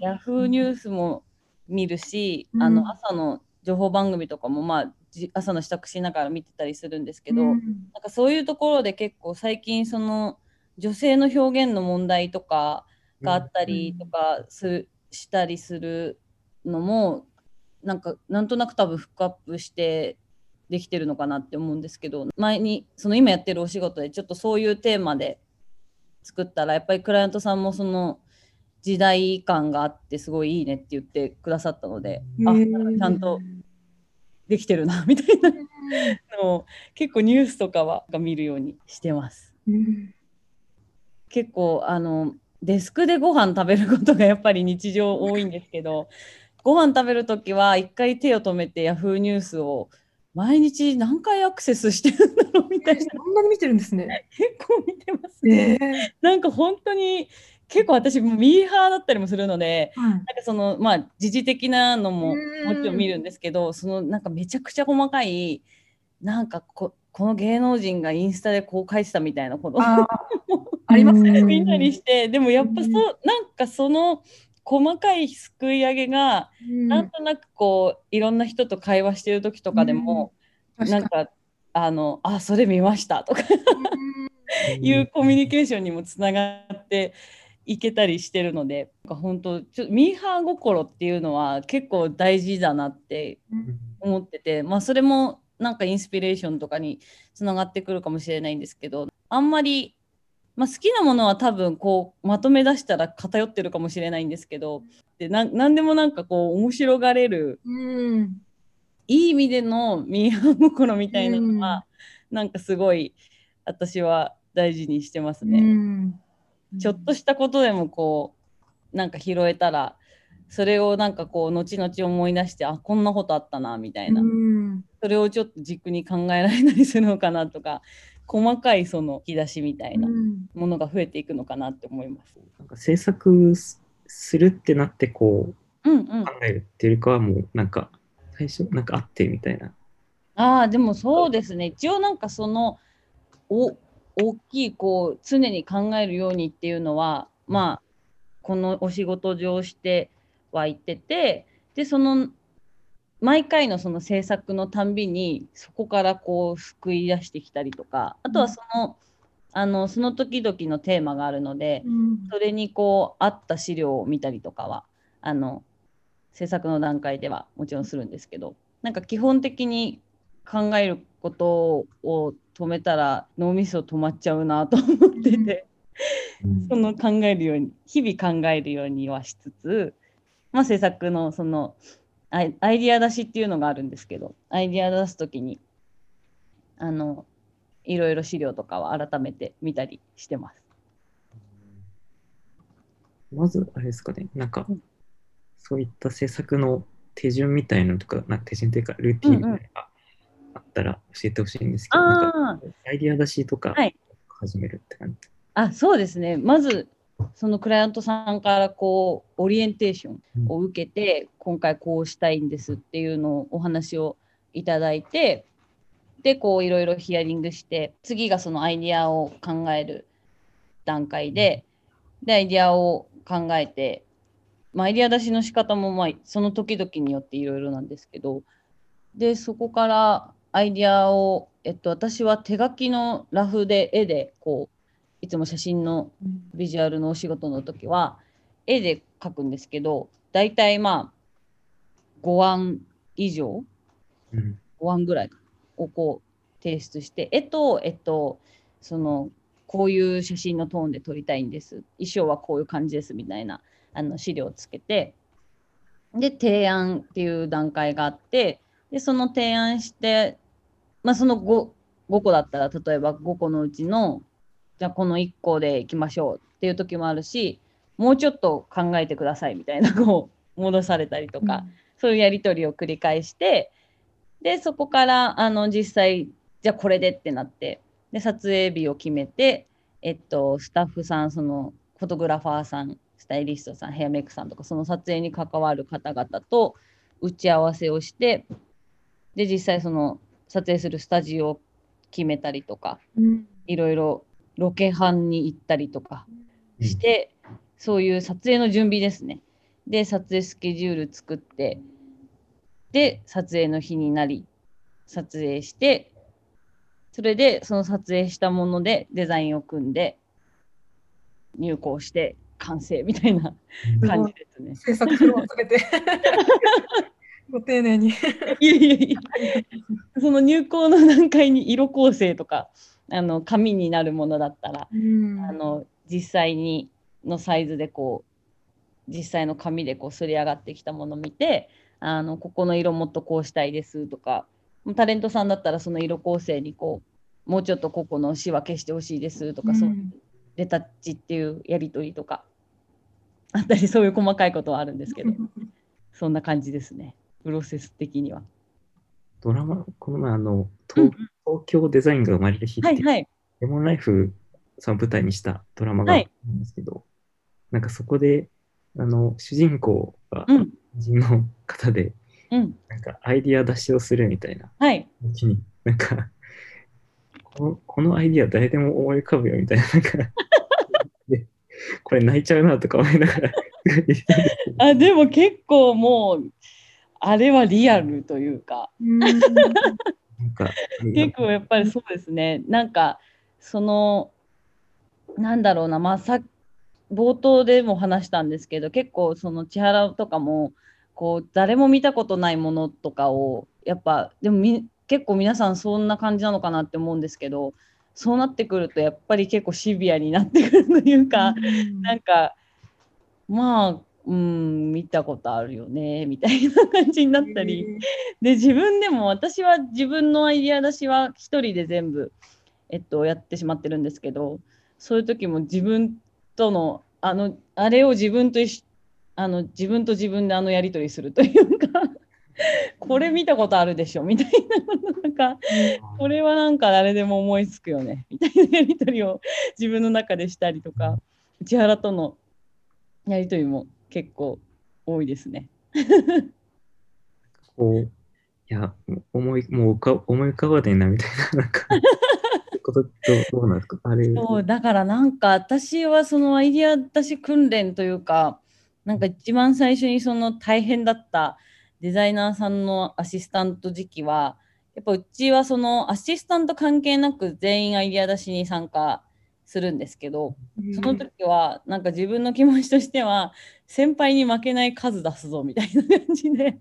ヤフーニュースも見るし、
うん。
あの朝の情報番組とかもまあじ朝の支度しながら見てたりするんですけど、なんかそういうところで結構最近その女性の表現の問題とかがあったりとかする、したりするのもなんかなんとなく多分フックアップしてできてるのかなって思うんですけど前にその今やってるお仕事でちょっとそういうテーマで作ったらやっぱりクライアントさんもその時代感があってすごいいいねって言ってくださったので、あちゃんとできてるなみたいな のを結構ニュースとかは見るようにしてます。結構あのデスクでご飯食べることがやっぱり日常多いんですけどご飯食べるときは一回手を止めてヤフーニュースを毎日何回アクセスしてるんだろうみたいな。
そんなに見てるんですね。
結構見てますね。なんか本当に結構私もミーハーだったりもするのでなんかそのまあ時事的なのも
うん。
もちろん見るんですけどそのなんかめちゃくちゃ細かいなんかここの芸能人がインスタでこう書いてたみたいなこと。を
あー。ありますね。
見たりしてでもやっぱそうなんかその細かいすくい上げがなんとなくこういろんな人と会話してる時とかでも
うん。
なんかあのあそれ見ましたとかいうコミュニケーションにもつながっていけたりしてるので本当ちょミーハー心っていうのは結構大事だなって思ってて、まあ、それもなんかインスピレーションとかにつながってくるかもしれないんですけどあんまり、まあ、好きなものは多分こうまとめ出したら偏ってるかもしれないんですけどでななんでもなんかこう面白がれる
うん。
いい意味でのミーハー心みたいなのは、なんかすごい私は大事にしてますね。
うん。
ちょっとしたことでもこうなんか拾えたらそれをなんかこう後々思い出してあこんなことあったなみたいな、
うん。
それをちょっと軸に考えられたりするのかなとか細かいその引き出しみたいな
うん
ものが増えていくのかなって思います。
なんか制作すするってなってこう
うんうん
考、えるっていうよりかはもうなんか最初なんかあってみたいな。
ああでもそうですね一応なんかそのお大きいこう常に考えるようにっていうのはまあこのお仕事上してはいっててでその毎回のその制作のたんびにそこからこう救い出してきたりとかあとはその,、あのその時々のテーマがあるので
うん。
それにこう合った資料を見たりとかはあの制作の段階ではもちろんするんですけどなんか基本的に考えることを止めたら脳みそ止まっちゃうなと思ってて、その考えるように日々考えるようにはしつつまあ、制作のそのアイアイディア出しっていうのがあるんですけどアイディア出す時にあのいろいろ資料とかは改めて見たりしてます。
まず、あれですかね、なんか
うん、
そういった制作の手順みたいなのとか、なんか手順というか、ルーティンみたいなのがあったら教えてほしいんですけど、なんか、
ああ
アイディア出しとか
はい。
始めるって感じ。
あそうですね。まずそのクライアントさんからこうオリエンテーションを受けて、今回こうしたいんですっていうのをお話をいただいてでこういろいろヒアリングして次がそのアイディアを考える段階ででアイディアを考えて、まあ、アイディア出しの仕方もまあその時々によっていろいろなんですけどでそこからアイディアを、えっと、私は手書きのラフで絵でこういつも写真のビジュアルのお仕事の時は絵で描くんですけど大体まあ5案以上
うん。
5案ぐらいをこう提出して絵とえっとそのこういう写真のトーンで撮りたいんです衣装はこういう感じですみたいなあの資料をつけてで提案っていう段階があってでその提案してまあその 5, 5個だったら例えば5個のうちのじゃあこの1個でいきましょうっていう時もあるしもうちょっと考えてくださいみたいなこう戻されたりとか、そういうやり取りを繰り返してでそこからあの実際じゃあこれでってなってで撮影日を決めて、えっと、スタッフさんそのフォトグラファーさんスタイリストさんヘアメイクさんとかその撮影に関わる方々と打ち合わせをしてで実際その撮影するスタジオを決めたりとか
うん。
いろいろロケハンに行ったりとか
うん
して、そういう撮影の準備ですね。で、撮影スケジュール作って、で、撮影の日になり、撮影して、それでその撮影したものでデザインを組んで、入稿して完成みたいな感じですね。
制作フロアすべて ご丁寧に。
いやいやいや、その入稿の段階に色構成とか、あの紙になるものだったら、あの実際にのサイズでこう実際の紙でこうすり上がってきたものを見てあのここの色もっとこうしたいですとかタレントさんだったらその色構成にこうもうちょっとここのシワ消してほしいですとか、そういうレタッチっていうやり取りとかあったりそういう細かいことはあるんですけど そんな感じですね。プロセス的には。
ドラマ、この前、あの、東東京デザインが生まれる日っていう、
はいはい。
レモンライフさんを舞台にしたドラマがあ
はい。
るんですけど、なんかそこで、あの、主人公が
うん。
人の方で、
うん。
なんかアイディア出しをするみたいな。
はい。
時に、なんか、このこのアイディア誰でも思い浮かぶよみたいな、なんか、でこれ泣いちゃうなとか思いながら、
あでも結構もうあれはリアルというか。
なんか、
結構やっぱりそうですね。なんかそのなんだろうなまあさ冒頭でも話したんですけど結構その千原とかもこう誰も見たことないものとかをやっぱでもみ結構皆さんそんな感じなのかなって思うんですけどそうなってくるとやっぱり結構シビアになってくるというか、なんかまあうん見たことあるよねみたいな感じになったり。で自分でも私は自分のアイディア出しは一人で全部、えっと、やってしまってるんですけどそういう時も自分とのあのあれを自分と一緒あの自分と自分であのやり取りするというかこれ見たことあるでしょみたいななんかこれはなんか誰でも思いつくよねみたいなやり取りを自分の中でしたりとか千原とのやり取りも結構多いですね。
こう、いや、思い、もう浮か思い浮かばねえなみたいな、なんか、ことどうどうなんですか？あれ、
そうだからなんか私はそのアイディア出し訓練というかなんか一番最初にその大変だったデザイナーさんのアシスタント時期はやっぱうちはそのアシスタント関係なく全員アイディア出しに参加するんですけどその時はなんか自分の気持ちとしては先輩に負けない数出すぞみたいな感じで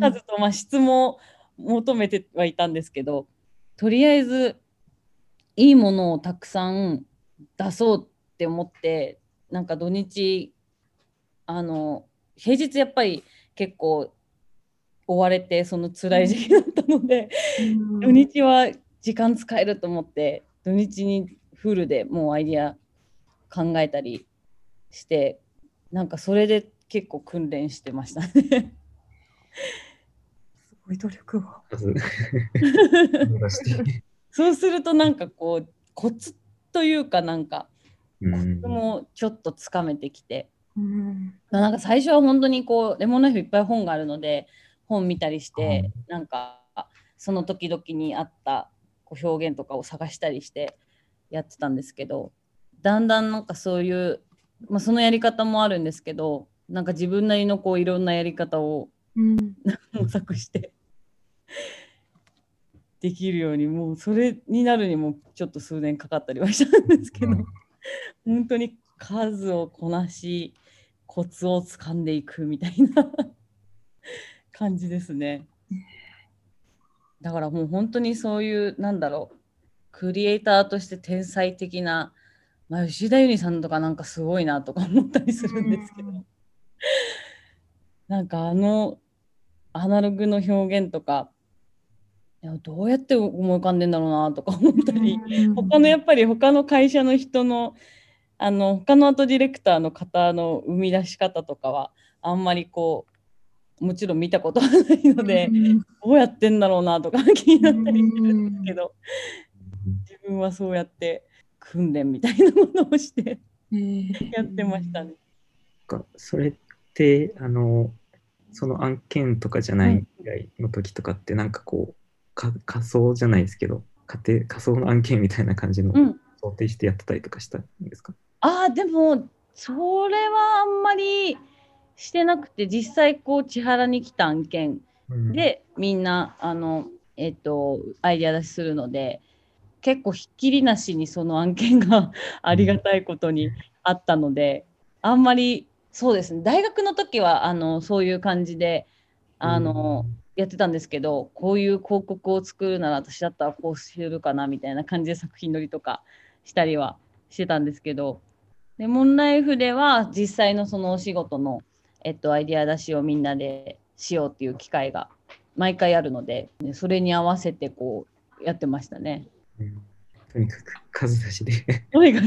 数とまあ質も求めてはいたんですけどとりあえずいいものをたくさん出そうって思ってなんか土日あの平日やっぱり結構追われてその辛い時期だったので、土日は時間使えると思って土日にフルでもうアイディア考えたりしてなんかそれで結構訓練してましたね。
すごい努力を。
そうするとなんかこうコツというかなんか
うん。
もちょっとつかめてきて。
うん。
なんか最初は本当にこうレモンナイフいっぱい本があるので本見たりしてなんかその時々にあったこう表現とかを探したりしてやってたんですけどだんだんなんかそういう、まあ、そのやり方もあるんですけどなんか自分なりのこういろんなやり方を
うん。
模索してできるようにもうそれになるにもちょっと数年かかったりはしたんですけど、本当に数をこなしコツをつかんでいくみたいな感じですね。だからもう本当にそういうなんだろうクリエイターとして天才的な、まあ、吉田ゆりさんとかなんかすごいなとか思ったりするんですけど、
うん。
なんかあのアナログの表現とかいやどうやって思い浮かんでんだろうなとか思ったり、他のやっぱり他の会社の人のあの他のアートディレクターの方の生み出し方とかはあんまりこうもちろん見たことはないので、どうやってんだろうなとか気になったりするんですけど、自分はそうやって訓練みたいなものをしてやってましたね。
かそれってあのその案件とかじゃない以外の時とかってなんかこうか仮想じゃないですけど仮定仮想の案件みたいな感じの
うん。
想定してやってたりとかしたんですか、
ああでもそれはあんまりしてなくて実際こう千原に来た案件
うん、
でみんなあの、えっとアイデア出しするので結構ひっきりなしにその案件が ありがたいことにあったのであんまりそうですね。大学の時はあのそういう感じであの、やってたんですけどこういう広告を作るなら私だったらこうするかなみたいな感じで作品撮りとかしたりはしてたんですけどレモンライフでは実際のそのお仕事の、えっと、アイデア出しをみんなでしようっていう機会が毎回あるのでねそれに合わせてこうやってましたね。
うん。とにかく数出しで。
とにかく。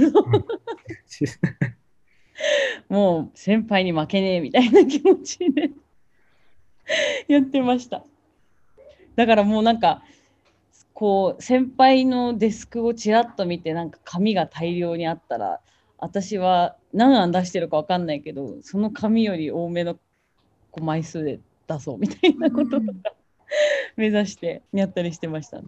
もう先輩に負けねえみたいな気持ちで。やってました。だからもうなんかこう先輩のデスクをちらっと見てなんか紙が大量にあったら私は何案出してるか分かんないけどその紙より多めのこう枚数で出そうみたいなこととか目指してやったりしてました、ね。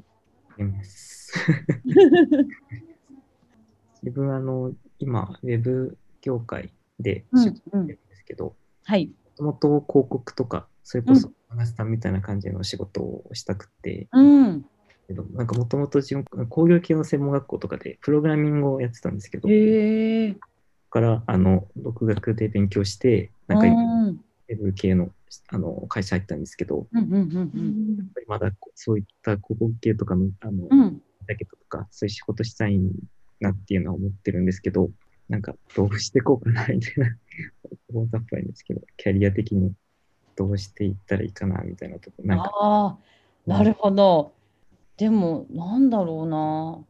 自分はあの今、ウェブ業界で仕事してるんですけど、
はい。
もともと広告とか、それこそ話したみたいな感じの仕事をしたくて、
うん。
けどなんかもともと自分、工業系の専門学校とかでプログラミングをやってたんですけど、そこ。からあの独学で勉強して、なんか
うん
ウェブ系のあの会社入ったんですけど、
うんうんうん
ぱりまだそういった広告系とかのあの、
うん。うん。
だけどとか、そういう仕事したいなっていうのは思ってるんですけど、なんかどうしていこうかなみたいな、大雑把ですけど、キャリア的にどうしていったらいいかなみたいなとこ、なんか、
ああ、なるほど。でも、なんだろうな。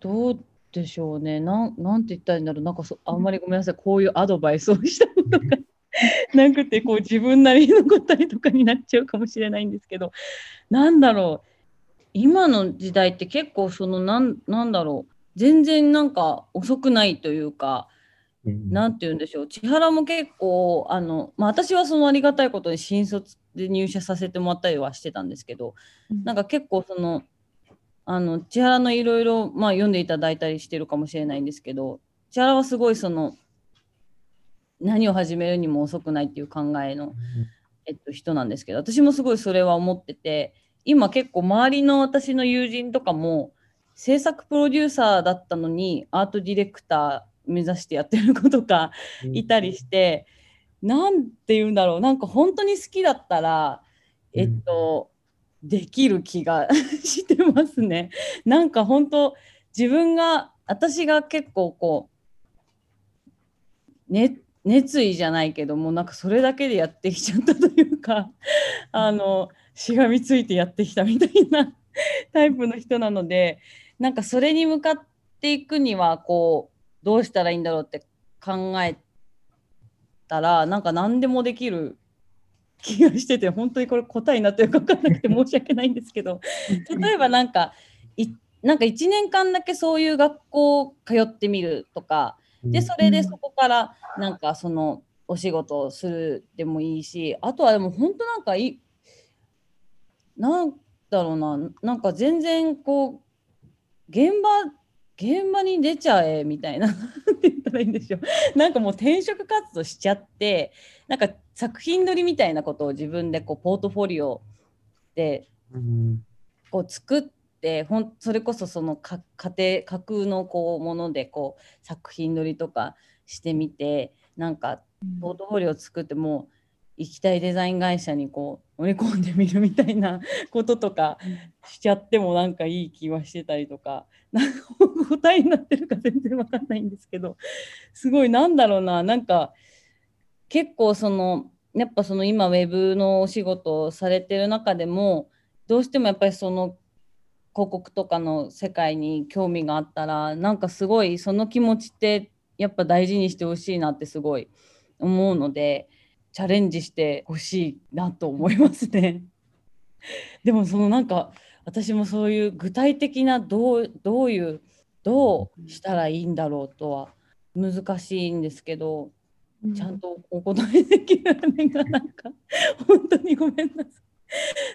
どうでしょうね。なん、なんて言ったらいいんだろう。なんかそ、あんまりごめんなさい。こういうアドバイスをしたことが なくて、こう自分なりの答えとかになっちゃうかもしれないんですけど、なんだろう。今の時代って結構そのなん、なんだろう。全然なんか遅くないというか、
うん。
なんて言うんでしょう、千原も結構、あのまあ、私はそのありがたいことに新卒で入社させてもらったりはしてたんですけど、なんか結構その、あの千原のいろいろまあ読んでいただいたりしてるかもしれないんですけど、千原はすごいその、何を始めるにも遅くないっていう考えの、えっと、人なんですけど、私もすごいそれは思ってて、今結構周りの私の友人とかも、制作プロデューサーだったのにアートディレクター目指してやってる子とかいたりして、なんて言うんだろうなんか本当に好きだったらえっと、できる気が してますね。なんか本当自分が私が結構こうね熱意じゃないけどもなんかそれだけでやってきちゃったというかあのしがみついてやってきたみたいな タイプの人なのでなんかそれに向かっていくにはこうどうしたらいいんだろうって考えたらなんか何でもできる気がしてて本当にこれ答えになってるか分かんなくて 申し訳ないんですけど例えばなんかいなんか1年間だけそういう学校通ってみるとかでそれでそこからなんかそのお仕事をするでもいいしあとはでも本当なんかいなんだろうな。なんか全然こう現場現場に出ちゃえみたいなって言ったらいいんでしょう。なんかもう転職活動しちゃってなんか作品撮りみたいなことを自分でこうポートフォリオでこう作ってほんそれこそその家庭架空のこうものでこう作品撮りとかしてみてなんかポートフォリオを作っても行きたいデザイン会社にこう乗り込んでみるみたいなこととかしちゃってもなんかいい気はしてたりとかなんか答えになってるか全然わかんないんですけどすごいなんだろうななんか結構そのやっぱその今ウェブのお仕事をされてる中でもどうしてもやっぱりその広告とかの世界に興味があったらなんかすごいその気持ちってやっぱ大事にしてほしいなってすごい思うのでチャレンジしてほしいなと思いますね。でもそのなんか私もそういう具体的などうどういうどうしたらいいんだろうとは難しいんですけど、ちゃんとお答えできるのがなんか 本当にごめんなさい。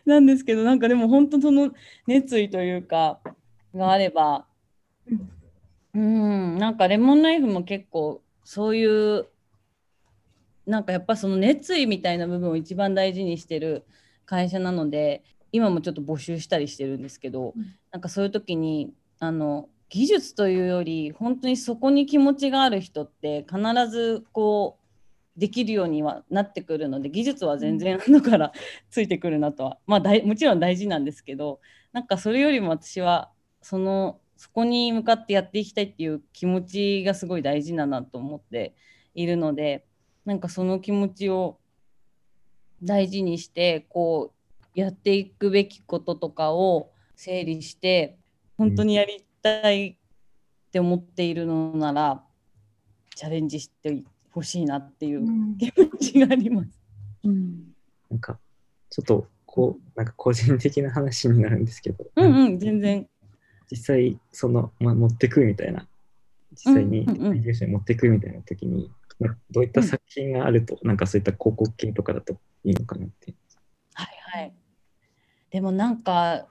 なんですけどなんかでも本当その熱意というかがあればうんなんかレモンナイフも結構そういうなんかやっぱその熱意みたいな部分を一番大事にしてる会社なので今もちょっと募集したりしてるんですけど、うん、なんかそういう時にあの技術というより本当にそこに気持ちがある人って必ずこうできるようにはなってくるので技術は全然後からついてくるなとは、まあもちろん大事なんですけどなんかそれよりも私はそのそこに向かってやっていきたいっていう気持ちがすごい大事だなと思っているのでなんかその気持ちを大事にしてこうやっていくべきこととかを整理して本当にやりたいって思っているのなら、チャレンジしてほしいなっていう気持ちがあります。
うん、なんかちょっとこうなんか個人的な話になるんですけど、
うんうん、全然。
実際その、まあ、持ってくみたいな。実際に移住者に持ってくみたいな時に、どういった作品があると、うん、なんかそういった広告系とかだといいのかなって。
はいはい。でもなんか、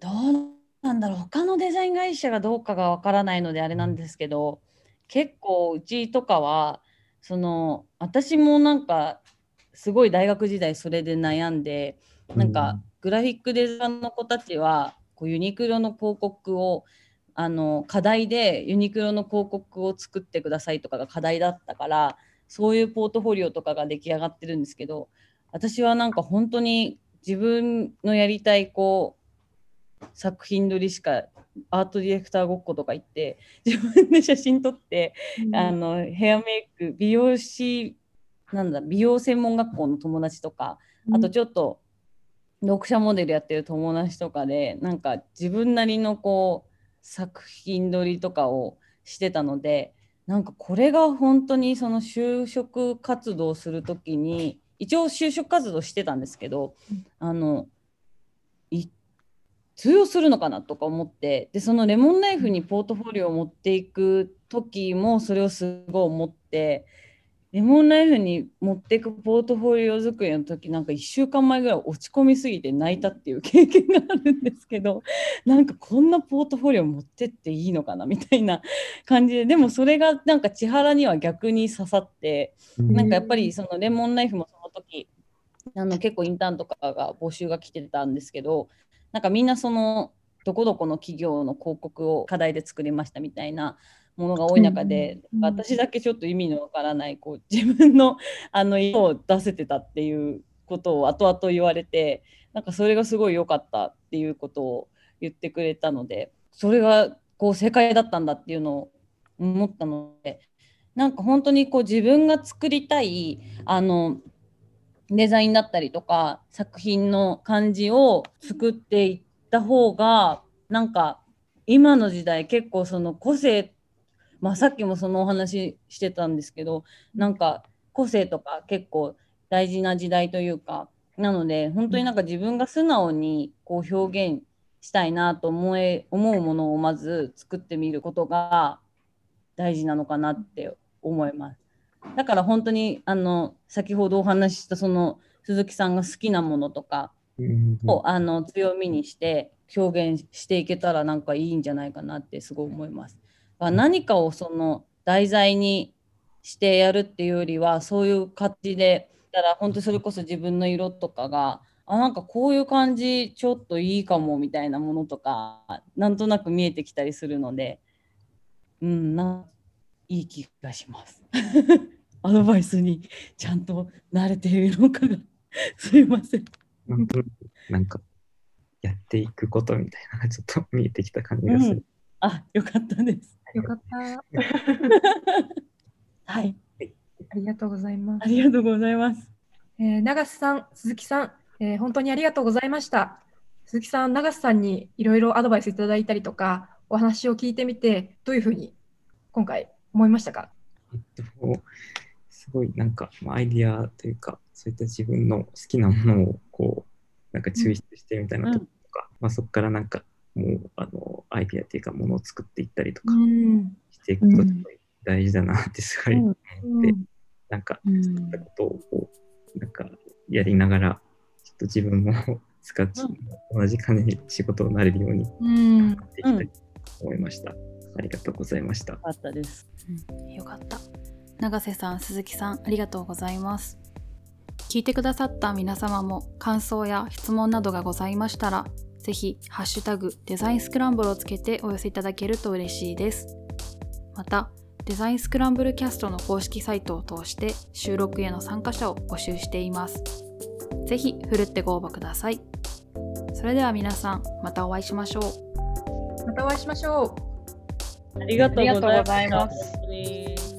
どうなんだろう、他のデザイン会社がどうかがわからないのであれなんですけど、結構うちとかは、その、私もなんか、すごい大学時代それで悩んで、なんか、グラフィックデザインの子たちは、こうユニクロの広告をあの課題でユニクロの広告を作ってくださいとかが課題だったからそういうポートフォリオとかが出来上がってるんですけど私はなんか本当に自分のやりたいこう作品撮りしかアートディレクターごっことか行って自分で写真撮って、うん、あのヘアメイク美容師なんだ美容専門学校の友達とか、あとちょっと読者モデルやってる友達とかでなんか自分なりのこう作品撮りとかをしてたのでなんかこれが本当にその就職活動する時に一応就職活動してたんですけど、うん、あの通用するのかなとか思ってでそのレモンナイフにポートフォリオを持っていく時もそれをすごい思ってレモンライフに持っていくポートフォリオ作りの時なんか1週間前ぐらい落ち込みすぎて泣いたっていう経験があるんですけど なんかこんなポートフォリオ持ってっていいのかなみたいな感じででもそれがなんか千原には逆に刺さってなんかやっぱりそのレモンライフもその時あの結構インターンとかが募集が来てたんですけどなんかみんなそのどこどこの企業の広告を課題で作りましたみたいなものが多い中で、うん、私だけちょっと意味のわからないこう 自分のあの色を出せてたっていうことを後々言われてなんかそれがすごい良かったっていうことを言ってくれたのでそれがこう正解だったんだっていうのを思ったのでなんか本当にこう自分が作りたいあのデザインだったりとか作品の感じを作っていった方がなんか今の時代結構その個性まあさっきもそのお話してたんですけどなんか個性とか結構大事な時代というかなので本当になんか自分が素直にこう表現したいなと思え思うものをまず作ってみることが大事なのかなって思います。だから本当にあの先ほどお話ししたその鈴木さんが好きなものとかをあの強みにして表現していけたらなんかいいんじゃないかなってすごい思います。何かをその題材にしてやるっていうよりはそういう感じでたら本当それこそ自分の色とかがあなんかこういう感じちょっといいかもみたいなものとかなんとなく見えてきたりするのでうんないい気がします。アドバイスにちゃんと慣れているのかが すいません。
なんかやっていくことみたいなのがちょっと見えてきた感じがする。うん、
あよかったです。
よかった。
はい。
ありがとうございます。
ありがとうございます。
えー、長瀬さん、鈴木さん、えー、本当にありがとうございました。鈴木さん、長瀬さんにいろいろアドバイスいただいたりとか、お話を聞いてみて、どういうふうに今回思いましたか、
えっと、すごいなんか、まあ、アイディアというか、そういった自分の好きなものをこう、なんか抽出してみたいなとか、うん、まあ、そこからなんか、もうあのアイディアというか、ものを作っていったりとかしていくと、大事だなってすごい思って、うんうん、なんか、そういったことをこう、なんかやりながら、ちょっと自分もスカッチ同じ感じに仕事になれるようにっていきたいと思いました。ありがとうございました。よ
かったです。
うん、よかった。永瀬さん、鈴木さん、ありがとうございます。聞いてくださった皆様も感想や質問などがございましたら、ぜひ、ハッシュタグデザインスクランブルをつけてお寄せいただけると嬉しいです。また、デザインスクランブルキャストの公式サイトを通して収録への参加者を募集しています。ぜひ、ふるってご応募ください。それでは皆さん、またお会いしましょ
う。またお会いしましょ
う。ありがとうございます。